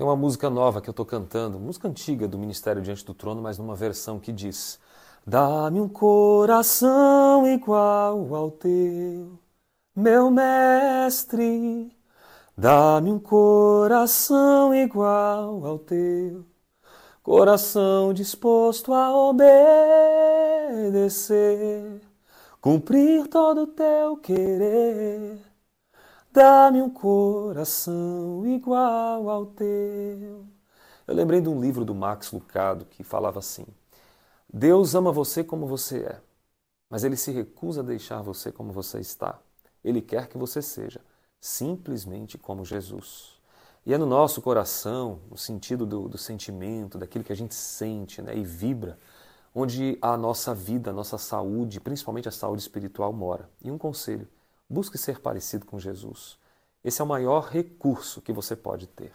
Tem uma música nova que eu estou cantando, música antiga do Ministério Diante do Trono, mas numa versão que diz: Dá-me um coração igual ao teu, meu mestre. Dá-me um coração igual ao teu, coração disposto a obedecer, cumprir todo o teu querer Dá-me um coração igual ao teu. Eu lembrei de um livro do Max Lucado que falava assim: Deus ama você como você é, mas ele se recusa a deixar você como você está. Ele quer que você seja simplesmente como Jesus. E é no nosso coração, no sentido do, do sentimento, daquilo que a gente sente né, e vibra, onde a nossa vida, a nossa saúde, principalmente a saúde espiritual, mora. E um conselho Busque ser parecido com Jesus. Esse é o maior recurso que você pode ter.